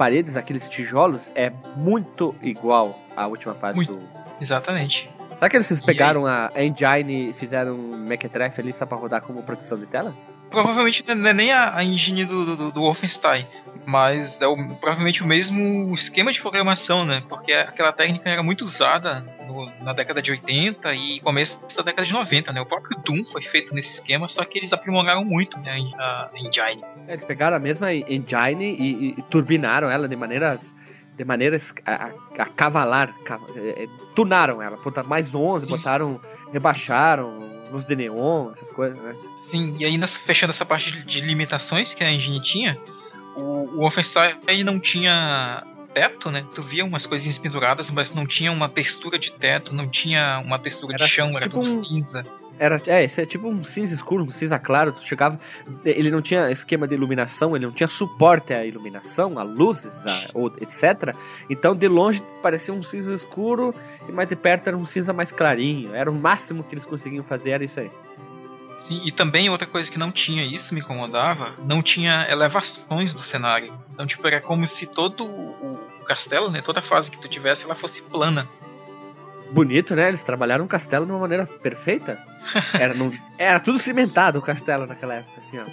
paredes, aqueles tijolos, é muito igual à última fase muito. do... Exatamente. Será que eles pegaram a engine e fizeram um mequetrefe ali só pra rodar como proteção de tela? Provavelmente não é nem a, engine do, do, do Wolfenstein, mas é o, provavelmente o mesmo esquema de programação, né? Porque aquela técnica era muito usada no, na década de 80 e começo da década de 90, né? O próprio Doom foi feito nesse esquema, só que eles aprimoraram muito né, a, a engine. É, eles pegaram a mesma engine e, e turbinaram ela de maneiras de maneiras a, a, a cavalar, é, é, tunaram ela, botaram mais 11, botaram, rebaixaram luz de neon, essas coisas, né? Sim, e nessa, fechando essa parte de, limitações que a engine tinha, o, o Wolfenstein não tinha teto, né? Tu via umas coisinhas penduradas, mas não tinha uma textura de teto, não tinha uma textura era de chão, era tipo tudo um, cinza. Era, é, esse é tipo um cinza escuro, um cinza claro. Tu chegava. Ele não tinha esquema de iluminação, ele não tinha suporte à iluminação, a luzes, a, ou, etc. Então de longe parecia um cinza escuro e mais de perto era um cinza mais clarinho. Era o máximo que eles conseguiam fazer, era isso aí. Sim, e também outra coisa que não tinha, isso me incomodava, não tinha elevações do cenário. Então, tipo, era como se todo o castelo, né, toda fase que tu tivesse, ela fosse plana. Bonito, né? Eles trabalharam um castelo de uma maneira perfeita. Era, era tudo cimentado o castelo naquela época, assim, ó.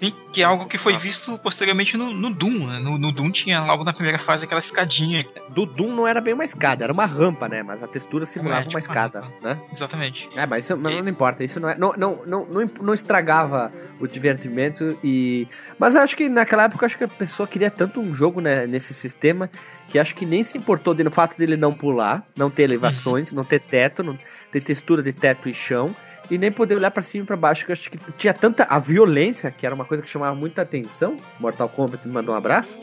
Sim, que é algo que foi visto posteriormente no, no Doom. Né? No, no, Doom tinha logo na primeira fase aquela escadinha. Do Doom não era bem uma escada, era uma rampa, né? Mas a textura simulava é, tipo uma escada, uma né? Exatamente. É, mas isso mas não importa, isso não, é, não, não, não, não, não estragava o divertimento e... Mas acho que naquela época acho que a pessoa queria tanto um jogo né, nesse sistema que acho que nem se importou no fato dele não pular, não ter elevações, [laughs] não ter teto, não ter textura de teto e chão e nem poder olhar para cima e pra baixo, que eu acho que tinha tanta a violência, que era uma coisa que chamava muita atenção, Mortal Kombat me mandou um abraço,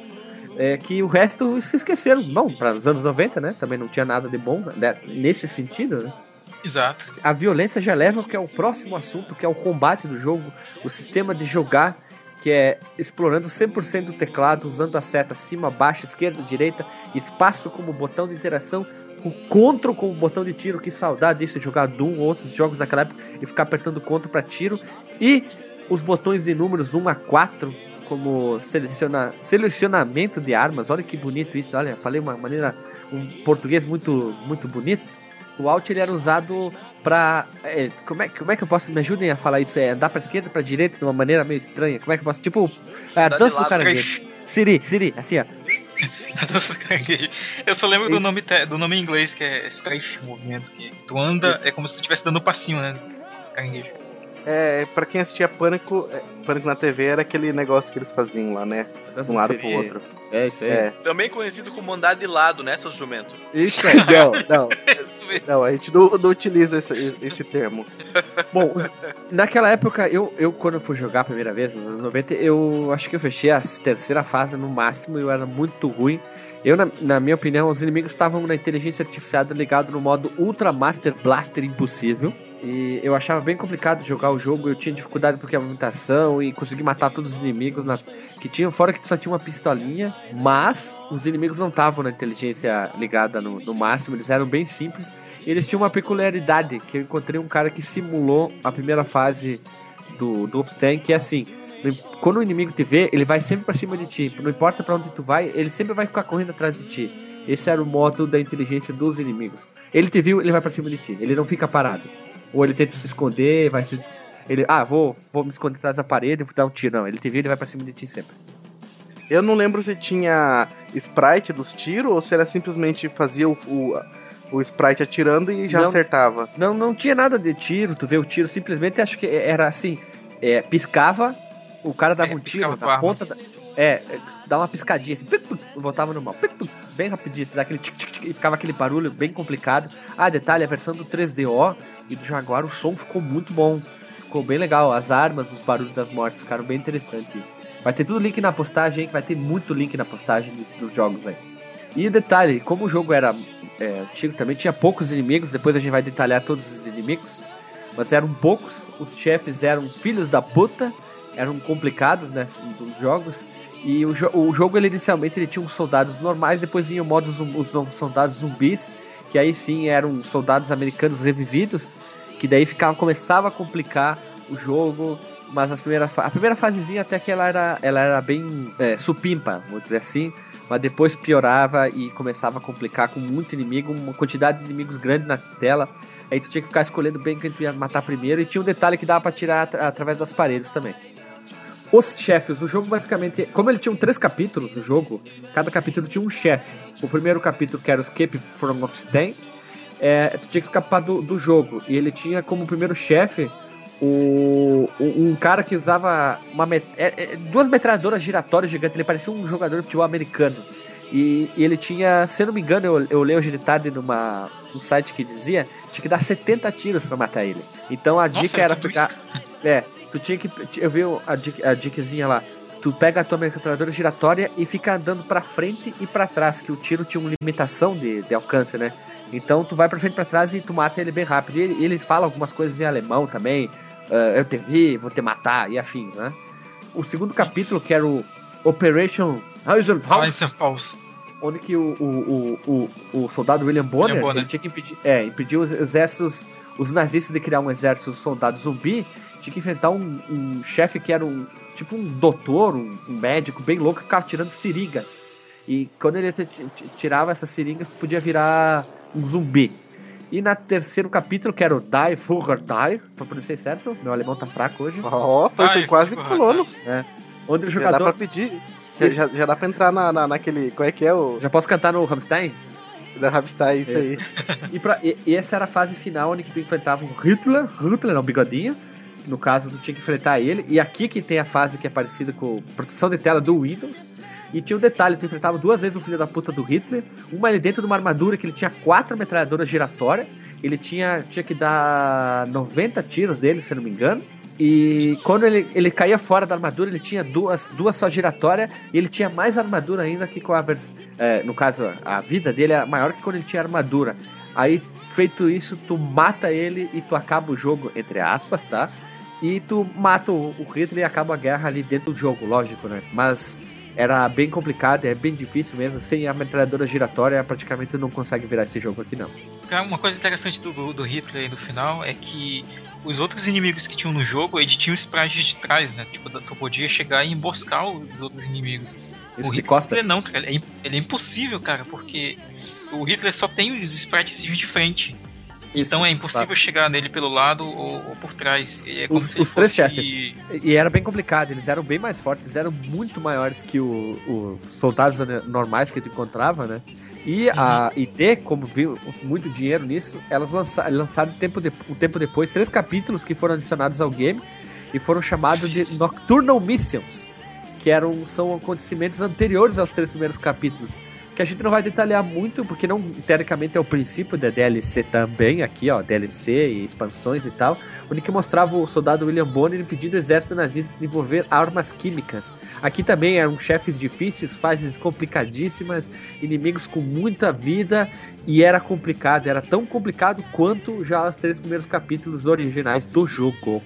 é, que o resto se esqueceram. Bom, para os anos 90, né? Também não tinha nada de bom né? nesse sentido, né? Exato. A violência já leva que é o próximo assunto, que é o combate do jogo, o sistema de jogar, que é explorando 100% do teclado, usando a seta cima, baixo, esquerda, direita, espaço como botão de interação, o Ctrl com o botão de tiro, que saudade disso, jogar Doom ou outros jogos daquela época e ficar apertando Ctrl para tiro. E os botões de números 1 a 4 como seleciona, selecionamento de armas. Olha que bonito isso, olha, falei uma maneira um português muito muito bonito. O Alt ele era usado para é, como é como é que eu posso me ajudem a falar isso? É andar para esquerda, para direita de uma maneira meio estranha. Como é que eu posso tipo é, dança do caranguejo. Siri, Siri, assim ó. [laughs] Eu só lembro do nome, do nome em inglês, que é Strafe Movimento, que tu anda, é como se tu estivesse dando um passinho, né? Caranguejo. É, pra quem assistia Pânico, é, Pânico na TV era aquele negócio que eles faziam lá, né? De um lado pro outro. É, isso aí. É. Também conhecido como andar de lado, né, seus jumentos? Isso aí, não, não. [laughs] não, a gente não, não utiliza esse, esse termo. Bom, naquela época, eu, eu quando fui jogar a primeira vez, nos anos 90, eu acho que eu fechei a terceira fase no máximo e eu era muito ruim. Eu, na, na, minha opinião, os inimigos estavam na inteligência artificial ligado no modo Ultra Master Blaster impossível. E eu achava bem complicado jogar o jogo, eu tinha dificuldade porque a movimentação e conseguir matar todos os inimigos que tinham, fora que só tinha uma pistolinha, mas os inimigos não estavam na inteligência ligada no, no máximo, eles eram bem simples. Eles tinham uma peculiaridade, que eu encontrei um cara que simulou a primeira fase do, do Wolfenstein, que é assim, quando o inimigo te vê, ele vai sempre para cima de ti. Não importa para onde tu vai, ele sempre vai ficar correndo atrás de ti. Esse era o modo da inteligência dos inimigos. Ele te viu, ele vai para cima de ti. Ele não fica parado. Ou ele tenta se esconder, vai se. Ele, ah, vou, vou me esconder atrás da parede e vou dar um tiro. Não, ele te vê, ele vai pra cima de ti sempre. Eu não lembro se tinha sprite dos tiros ou se era simplesmente fazia o, o, o sprite atirando e já não, acertava. Não, não tinha nada de tiro, tu vê o tiro, simplesmente acho que era assim, é, piscava, o cara dava é, um tiro na ponta da, é, dá uma piscadinha assim, voltava normal, bem rapidinho, assim, dá aquele tic, tic, tic, e ficava aquele barulho bem complicado. Ah, detalhe, a versão do 3DO e do Jaguar, o som ficou muito bom. Ficou bem legal. As armas, os barulhos das mortes ficaram bem interessantes. Vai ter tudo link na postagem, vai ter muito link na postagem dos, dos jogos, velho. E detalhe, como o jogo era é, antigo também, tinha poucos inimigos, depois a gente vai detalhar todos os inimigos. mas eram poucos. Os chefes eram filhos da puta, eram complicados né, nos jogos. E o, jo o jogo, ele, inicialmente, ele tinha uns soldados normais, depois vinha o modo os soldados zumbis, que aí sim eram soldados americanos revividos, que daí ficava, começava a complicar o jogo, mas as primeira, a primeira fasezinha até que ela era, ela era bem é, supimpa, vamos dizer assim, mas depois piorava e começava a complicar com muito inimigo, uma quantidade de inimigos grande na tela. Aí tu tinha que ficar escolhendo bem quem tu ia matar primeiro e tinha um detalhe que dava para tirar at através das paredes também. Os chefes, o jogo basicamente, como ele tinha três capítulos do jogo, cada capítulo tinha um chefe. O primeiro capítulo que era o Escape from Stein, é, tu tinha que escapar do, do jogo e ele tinha como primeiro chefe o, um cara que usava uma met, é, é, duas metralhadoras giratórias gigantes, ele parecia um jogador de futebol americano. E, e ele tinha, se eu não me engano, eu, eu li hoje de tarde numa, num site que dizia, tinha que dar 70 tiros para matar ele. Então a Nossa, dica era ficar. É, tu tinha que. Eu vi a, dica, a dicasinha lá. Tu pega a tua metralhadora giratória e fica andando para frente e para trás, que o tiro tinha uma limitação de, de alcance, né? Então tu vai pra frente e pra trás e tu mata ele bem rápido. E ele, ele fala algumas coisas em alemão também uh, eu te vi, vou te matar, e afim, né? O segundo capítulo, que era o Operation Eisenhower, onde que o, o, o, o, soldado William Bonner, William Bonner. Tinha que impedir, é, impedir os exércitos, os nazistas de criar um exército de soldados zumbi, tinha que enfrentar um, um chefe que era um tipo um doutor, um, um médico bem louco que ficava tirando seringas. E quando ele tirava essas seringas, podia virar um zumbi. E na terceiro capítulo, que era o Die Furrer Die, foi pronunciei certo? Meu alemão tá fraco hoje. Ó, oh, foi, foi quase colando. É. Onde o jogador. Já dá pra pedir. Já, já, dá pra entrar na, na, naquele. Qual é que é o. Já posso cantar no Rammstein? Da Rammstein, isso, isso. aí. e, pra, e, e, essa era a fase final onde tu enfrentava o Hitler, Hitler, não, bigodinho. No caso, tu tinha que enfrentar ele. E aqui que tem a fase que é parecida com proteção de tela do Windows e tinha um detalhe, tu enfrentava duas vezes o filho da puta do Hitler, uma ali dentro de uma armadura que ele tinha quatro metralhadoras giratórias, ele tinha, tinha que dar 90 tiros dele, se não me engano. E quando ele, ele caía fora da armadura, ele tinha duas, duas só giratórias e ele tinha mais armadura ainda que com a vers é, No caso, a vida dele era maior que quando ele tinha armadura. Aí, feito isso, tu mata ele e tu acaba o jogo, entre aspas, tá? E tu mata o, o Hitler e acaba a guerra ali dentro do jogo, lógico, né? Mas era bem complicado, é bem difícil mesmo. Sem a metralhadora giratória, praticamente não consegue virar esse jogo aqui, não. Uma coisa interessante do, do Hitler no final é que os outros inimigos que tinham no jogo, ele tinha os sprites de trás, né? Tipo, tu podia chegar e emboscar os outros inimigos. Isso o de costas? não, cara. É, ele é impossível, cara, porque o Hitler só tem os sprites de frente. Isso, então é impossível sabe. chegar nele pelo lado ou, ou por trás. É os, os três fosse... chefes. E era bem complicado, eles eram bem mais fortes, eles eram muito maiores que os soldados normais que tu encontrava, né? E uhum. a ID, como viu muito dinheiro nisso, elas lançaram, lançaram tempo de, um tempo depois três capítulos que foram adicionados ao game e foram chamados de Nocturnal Missions, que eram, são acontecimentos anteriores aos três primeiros capítulos que a gente não vai detalhar muito, porque não, teoricamente, é o princípio da DLC também, aqui, ó, DLC e expansões e tal, onde que mostrava o soldado William Bonner impedindo o exército nazista de desenvolver armas químicas. Aqui também eram chefes difíceis, fases complicadíssimas, inimigos com muita vida, e era complicado, era tão complicado quanto já os três primeiros capítulos originais do jogo.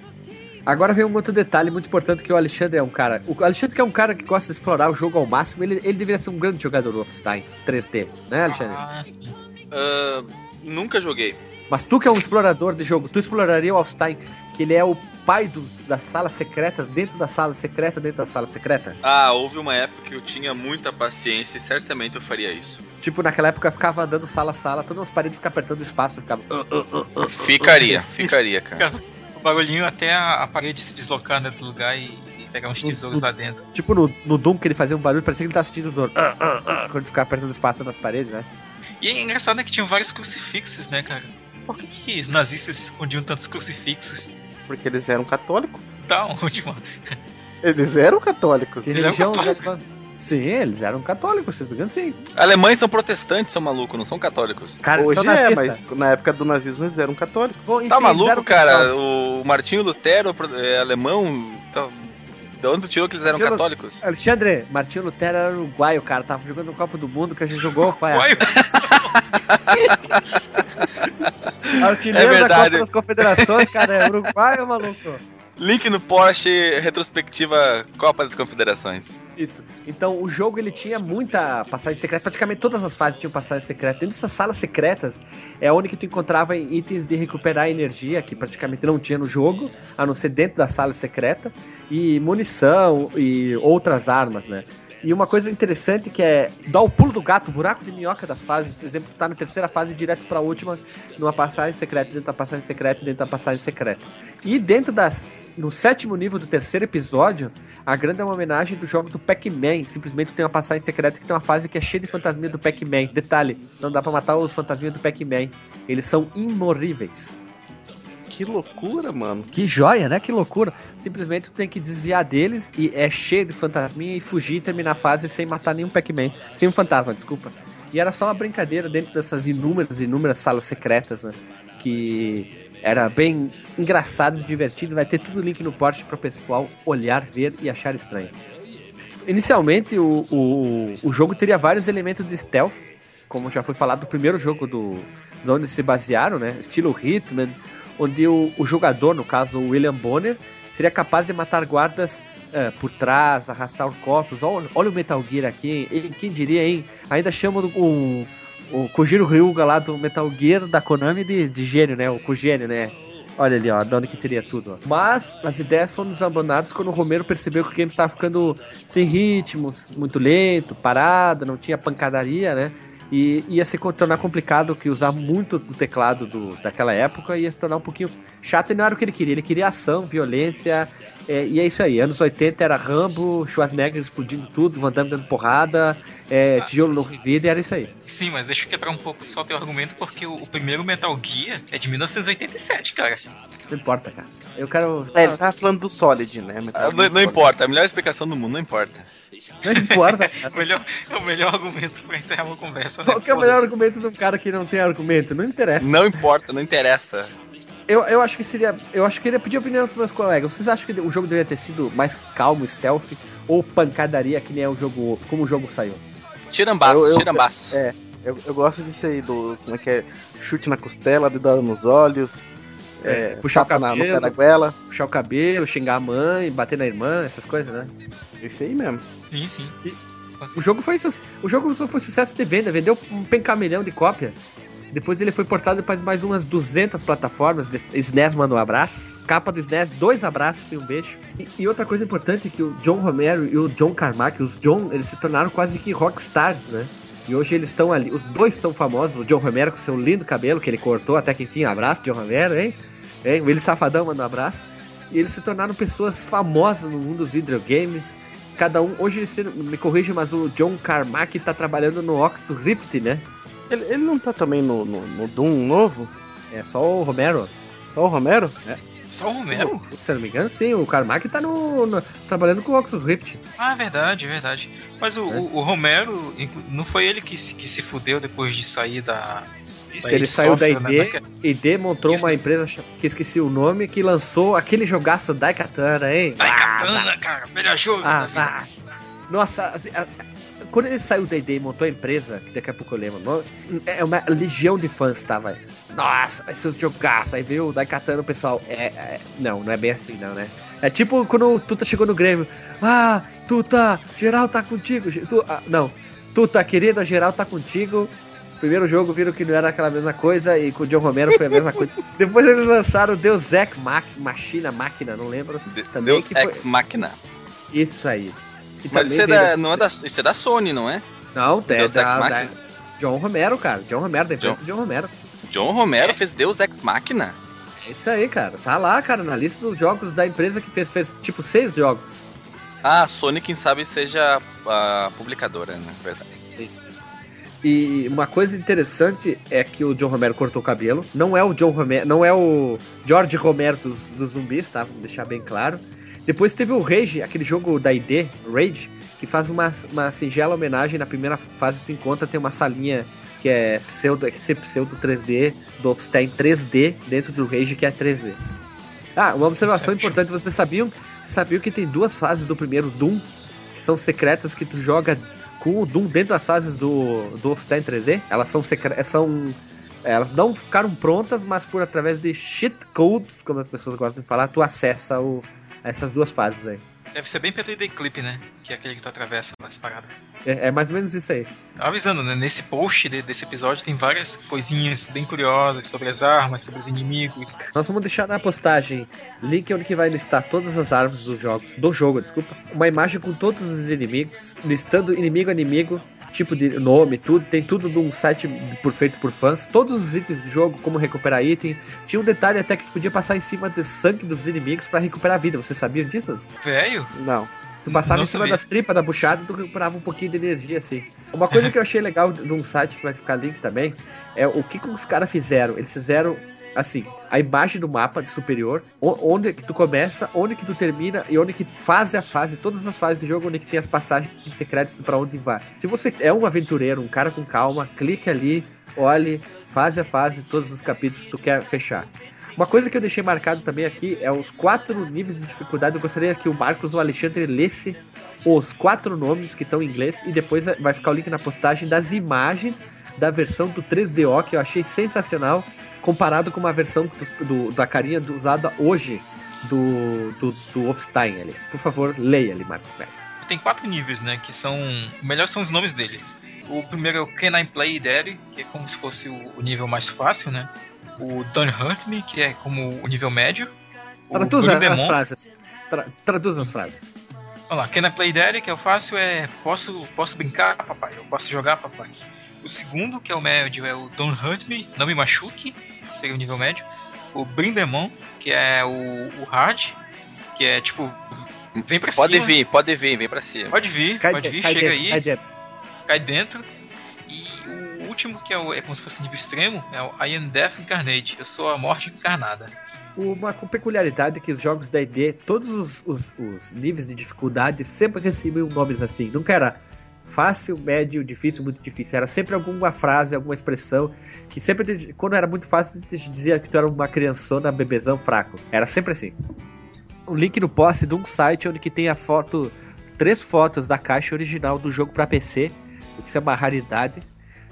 Agora vem um outro detalhe muito importante que o Alexandre é um cara. O Alexandre que é um cara que gosta de explorar o jogo ao máximo, ele, ele deveria ser um grande jogador do Wolfenstein 3D, né, Alexandre? Ah, uh, nunca joguei. Mas tu que é um explorador de jogo, tu exploraria o Wolfenstein, que ele é o pai do, da sala secreta, dentro da sala secreta, dentro da sala secreta? Ah, houve uma época que eu tinha muita paciência e certamente eu faria isso. Tipo, naquela época eu ficava andando sala a sala, todas as paredes ficavam apertando espaço, ficava. Ficaria, ficaria, cara [laughs] bagulhinho até a, a, parede se deslocar dentro do lugar e, e pegar uns tesouros lá dentro. Tipo no, no Doom que ele fazia um barulho, parecia que ele tava sentindo dor. Ah, ah, ah, quando ficava apertando espaço nas paredes, né? E é engraçado né, que tinham vários crucifixos, né, cara? Por que, que os nazistas escondiam tantos crucifixos? Porque eles eram católicos. Da onde, mano? Eles eram católicos. Que religião católicos. Sim, eles eram católicos, se não me engano, sim. Alemães são protestantes, são malucos, não são católicos. Cara, Hoje é, mas na época do nazismo eles eram católicos. Bom, enfim, tá maluco, cara? O Martinho Lutero é alemão. Tá... De onde tirou que eles eram católicos? Alexandre, Martinho Lutero era uruguaio, cara. Tava jogando no Copa do Mundo que a gente jogou, pai. [laughs] Artilheiro é da Copa das Confederações, cara, é Uruguai, maluco. Link no Porsche, retrospectiva Copa das Confederações. Isso. Então, o jogo ele tinha muita passagem secreta, praticamente todas as fases tinham passagem secreta. Dentro dessas salas secretas, é onde que tu encontrava itens de recuperar energia, que praticamente não tinha no jogo, a não ser dentro da sala secreta, e munição e outras armas, né? E uma coisa interessante que é dar o pulo do gato, o buraco de minhoca das fases. Por exemplo, tá na terceira fase direto para a última, numa passagem secreta, dentro da passagem secreta, dentro da passagem secreta. E dentro das no sétimo nível do terceiro episódio, a grande é uma homenagem do jogo do Pac-Man. Simplesmente tem uma passagem secreta que tem uma fase que é cheia de fantasminha do Pac-Man. Detalhe, não dá para matar os fantasminhas do Pac-Man. Eles são imorríveis. Que loucura, mano. Que joia, né? Que loucura. Simplesmente tu tem que desviar deles e é cheio de fantasminha e fugir e terminar a fase sem matar nenhum Pac-Man. Sem um fantasma, desculpa. E era só uma brincadeira dentro dessas inúmeras, inúmeras salas secretas, né? Que era bem engraçado e divertido. Vai ter tudo link no post para o pessoal olhar, ver e achar estranho. Inicialmente, o, o, o jogo teria vários elementos de stealth, como já foi falado do primeiro jogo do, de onde se basearam, né? Estilo Hitman, onde o, o jogador, no caso o William Bonner, seria capaz de matar guardas uh, por trás, arrastar corpos. Olha, olha o Metal Gear aqui, quem diria, hein? Ainda chamam um, o Kojiro Ryuga lá do Metal Gear da Konami de, de gênio, né? O Kogênio, né? Olha ali, ó, de onde que teria tudo. Ó. Mas as ideias foram desabonadas quando o Romero percebeu que o game estava ficando sem ritmos, muito lento, parado, não tinha pancadaria, né? E ia se tornar complicado que usar muito o teclado do, daquela época ia se tornar um pouquinho chato e não era o que ele queria. Ele queria ação, violência, é, e é isso aí. Anos 80 era Rambo, Schwarzenegger explodindo tudo, Van Damme dando porrada, é, tijolo no vida e era isso aí. Sim, mas deixa eu quebrar um pouco só teu argumento, porque o, o primeiro Metal Gear é de 1987, cara. Não importa, cara. Eu quero. É, ele tava falando do Solid, né? Ah, não, não importa, a melhor explicação do mundo, não importa. Não importa. [laughs] o, melhor, o melhor argumento pra encerrar uma conversa. Qual né? que é o melhor argumento de um cara que não tem argumento? Não interessa. Não importa, não interessa. Eu, eu acho que seria. Eu acho que queria pedir opinião dos meus colegas. Vocês acham que o jogo deveria ter sido mais calmo, stealth, ou pancadaria que nem é o jogo. como o jogo saiu? Tirambaços, tirambaços. É, eu, eu gosto disso aí, do. Como é que é? Chute na costela, dedada nos olhos. É, é, puxar o cabelo, na, no pé. Puxar o cabelo, xingar a mãe, bater na irmã, essas coisas, né? Isso aí mesmo. Sim, sim. E o jogo foi o jogo foi sucesso de venda, vendeu um pencamelhão de cópias. Depois ele foi portado para mais umas 200 plataformas. SNES manda um abraço. Capa do SNES, dois abraços e um beijo. E, e, outra coisa importante é que o John Romero e o John Carmack, os John, eles se tornaram quase que rockstars, né? E hoje eles estão ali, os dois estão famosos. O John Romero com seu lindo cabelo que ele cortou, até que enfim, abraço, John Romero, hein? hein? O Willi Safadão manda um abraço. E eles se tornaram pessoas famosas no mundo dos videogames. Cada um, hoje, me corrija, mas o John Carmack tá trabalhando no Oxford Rift, né? Ele, ele não tá também no, no, no, Doom novo? É só o Romero. Só o Romero? É. Só o Romero? Se não me engano, sim. O Carmack tá no, no trabalhando com o Oxford Rift. Ah, verdade, verdade. Mas o, é. o, o, Romero, não foi ele que se, que se fudeu depois de sair da. Isso, ele saiu da ID, né? ID montou Isso. uma empresa que esqueci o nome, que lançou aquele jogaço Daikatana, hein? Daikatana, ah, cara, melhor jogo. Ah, nossa, assim, quando ele saiu da ideia e montou a empresa, que daqui a pouco eu lembro, é uma legião de fãs, tá, velho? Nossa, vai ser um jogaço. Aí veio o Daikatana, o pessoal. É, é, não, não é bem assim, não, né? É tipo quando o Tuta chegou no Grêmio. Ah, Tuta, geral tá contigo. Tu, ah, não, Tuta, querida, geral tá contigo. Primeiro jogo viram que não era aquela mesma coisa e com o John Romero foi a mesma coisa. [laughs] Depois eles lançaram Deus Ex Machina, Máquina, não lembro. Também Deus Ex foi... Máquina. Isso aí. Mas isso é, da, não é da, isso é da Sony, não é? Não, é da, da, John Romero, cara. John Romero, da empresa John, John Romero. John Romero é. fez Deus Ex Machina? É isso aí, cara. Tá lá, cara, na lista dos jogos da empresa que fez, fez tipo seis jogos. Ah, a Sony, quem sabe, seja a publicadora, né? Verdade. Isso. E uma coisa interessante é que o John Romero cortou o cabelo. Não é o John Romero, não é o George Romero dos, dos zumbis, tá? Vamos deixar bem claro. Depois teve o Rage, aquele jogo da ID, Rage, que faz uma, uma singela homenagem. Na primeira fase tu encontra, tem uma salinha que é pseudo, que é pseudo 3D, do Wolfenstein 3D dentro do Rage, que é 3D. Ah, uma observação importante, vocês sabiam, sabiam que tem duas fases do primeiro Doom, que são secretas, que tu joga com o Doom dentro das fases do, do Wolfenstein 3D? Elas são secretas, são elas não ficaram prontas, mas por através de cheat codes, como as pessoas gostam de falar, tu acessa o, essas duas fases aí. Deve ser bem Pedro de Clip, né? Que é aquele que tu atravessa as paradas. É, é, mais ou menos isso aí. Avisando, né? Nesse post de, desse episódio tem várias coisinhas bem curiosas sobre as armas, sobre os inimigos. Nós vamos deixar na postagem link onde que vai listar todas as armas dos jogos, do jogo, desculpa. Uma imagem com todos os inimigos, listando inimigo a inimigo, tipo de nome, tudo. Tem tudo num site por, feito por fãs. Todos os itens do jogo, como recuperar item. Tinha um detalhe até que tu podia passar em cima do sangue dos inimigos para recuperar a vida. Você sabia disso? Velho? Não. Tu passava Não em cima sabia. das tripas da buchada e tu recuperava um pouquinho de energia assim. Uma coisa que eu achei legal de um site que vai ficar link também é o que, que os caras fizeram. Eles fizeram assim, a imagem do mapa de superior, onde que tu começa, onde que tu termina e onde que fase a fase, todas as fases do jogo, onde que tem as passagens secretas pra onde vai. Se você é um aventureiro, um cara com calma, clique ali, olhe fase a fase, todos os capítulos que tu quer fechar. Uma coisa que eu deixei marcado também aqui é os quatro níveis de dificuldade. Eu gostaria que o Marcos ou o Alexandre lesse os quatro nomes que estão em inglês e depois vai ficar o link na postagem das imagens da versão do 3DO que eu achei sensacional comparado com uma versão do, do- da carinha usada hoje do, do, do Wolfenstein ali. Por favor, leia ali, Marcos Berg. Tem quatro níveis, né? Que são. Melhor são os nomes deles. O primeiro é o Can I Play Daddy, que é como se fosse o, o nível mais fácil, né? O Don't Hurt Me, que é como o nível médio. Traduza as Demon- frases. Tra, traduza as frases. Vamos lá, Can I Play Daddy, que é o fácil, é posso, posso brincar, papai, eu posso jogar, papai. O segundo, que é o médio, é o Don't Hurt Me, não me machuque, que seria o nível médio. O Brindemon, que é o, o hard, que é tipo, vem pra Pode cima. vir, pode vir, vem pra cima. Pode vir, Cai, pode de- vir, cai chega dentro, aí, cai dentro. cai dentro. E o último, que é, o, é como se fosse nível extremo, é o I Am Death Incarnate, eu sou a morte encarnada. Uma peculiaridade é que os jogos da ID, todos os, os- os níveis de dificuldade sempre recebiam nomes assim. Nunca era fácil, médio, difícil, muito difícil. Era sempre alguma frase, alguma expressão que sempre, quando era muito fácil, dizia que tu era uma criançona, bebezão fraco. Era sempre assim. Um link no post de um site onde que tem a foto, três fotos da caixa original do jogo para PC, o que é uma raridade.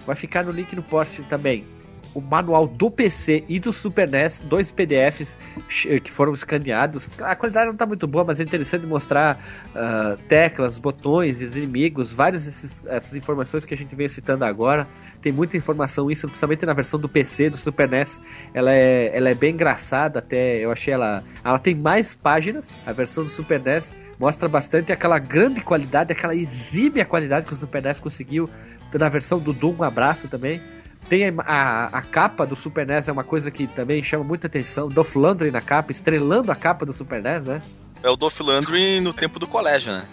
Vai ficar no link no post também o manual do PC e do Super NES, dois PDFs ch- que foram escaneados. A qualidade não tá muito boa, mas é interessante mostrar ah, teclas, botões, os inimigos, várias desses- essas informações que a gente vem citando agora. Tem muita informação isso, principalmente na versão do PC, do Super NES. Ela é, ela é bem engraçada, até eu achei ela. Ela tem mais páginas, a versão do Super NES. Mostra bastante aquela grande qualidade, aquela exímia qualidade que o Super NES conseguiu na versão do Doom. Um abraço também. Tem a, a, a capa do Super NES, é uma coisa que também chama muita atenção. Dolph Lundgren na capa, estrelando a capa do Super NES, né? É o Dolph Lundgren no tempo do colégio, né?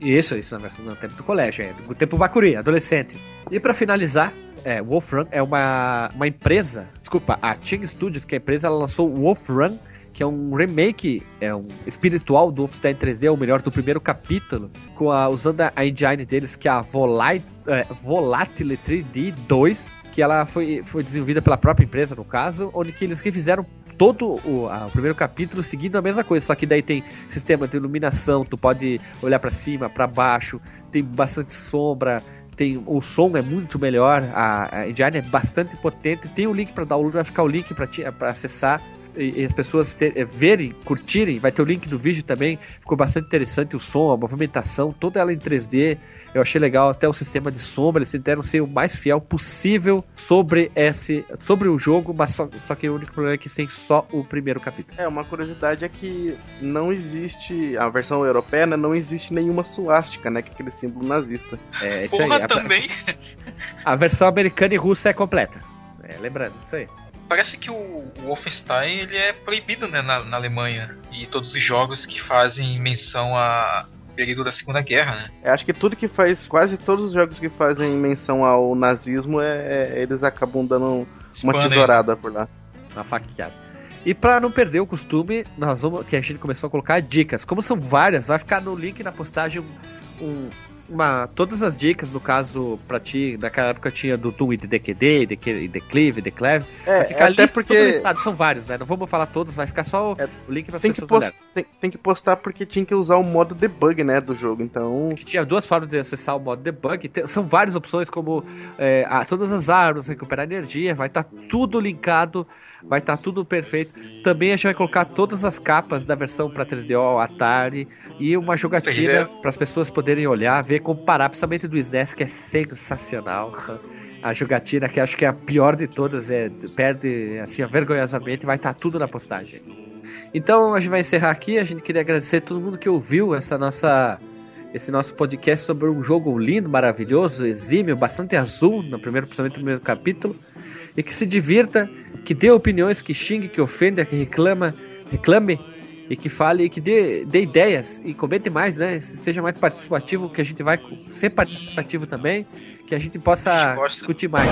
Isso, isso, no tempo do colégio, é, do tempo Bakuri, adolescente. E pra finalizar, é, Wolfram é uma, uma empresa, desculpa, a Ching Studios, que é a empresa, ela lançou o Wolfram, que é um remake, é um espiritual do Wolfenstein 3D, ou melhor, do primeiro capítulo, com a, usando a, engine deles, que é a Volai, é, Volatile 3D 2, que ela foi, foi desenvolvida pela própria empresa, no caso, onde que eles refizeram todo o, a- o primeiro capítulo seguindo a mesma coisa, só que daí tem sistema de iluminação, tu pode olhar pra cima, pra baixo, tem bastante sombra, tem o som é muito melhor, a, a é bastante potente, tem o link pra download, vai ficar o link pra acessar e, e as pessoas ter- eh, verem, curtirem, vai ter o link do vídeo também, ficou bastante interessante o som, a movimentação, toda ela em 3D, eu achei legal até o sistema de sombra, eles tentaram ser o mais fiel possível sobre esse, sobre o jogo, mas só, só que o único problema é que tem só o primeiro capítulo. É, uma curiosidade é que não existe, a versão europeia, né, não existe nenhuma suástica, né, que é aquele símbolo nazista. É isso Porra, aí. A, também. a versão americana e russa é completa. É, lembrando isso aí. Parece que o, o Wolfenstein ele é proibido né, na, na Alemanha. E todos os jogos que fazem menção a período da Segunda Guerra, né? Eu acho que tudo que faz, quase todos os jogos que fazem menção ao nazismo, é, é- eles acabam dando uma né? tesourada por lá. Uma faqueada. E pra não perder o costume, nós vamos que a gente começou a colocar dicas. Como são várias, vai ficar no link na postagem um, uma, todas as dicas, no caso, pra ti, naquela época tinha do Doom e de DQD, Declive, Declave. É, vai ficar até porque listado, são vários, né? Não vamos falar todos, vai ficar só é, o link pra tem que, post, tem, tem, que postar porque tinha que usar o modo debug, né, do jogo, então... Que tinha duas formas de acessar o modo debug, tem, são várias opções, como é, a, todas as armas, recuperar energia, vai estar tá tudo linkado vai estar tá tudo perfeito. Também a gente vai colocar todas as capas da versão para 3DO, Atari e uma jogatina para as pessoas poderem olhar, ver, comparar, principalmente do SNES, que é sensacional. A jogatina que acho que é a pior de todas, é perde assim vergonhosamente, vai estar tá tudo na postagem. Então a gente vai encerrar aqui. A gente queria agradecer a todo mundo que ouviu essa nossa esse nosso podcast sobre um jogo lindo, maravilhoso, exímio, bastante azul, no primeiro, principalmente no primeiro capítulo, e que se divirta, que dê opiniões, que xingue, que ofenda, que reclama, reclame e que fale e que dê, dê ideias e comente mais, né? Seja mais participativo, que a gente vai ser participativo também, que a gente possa discutir mais.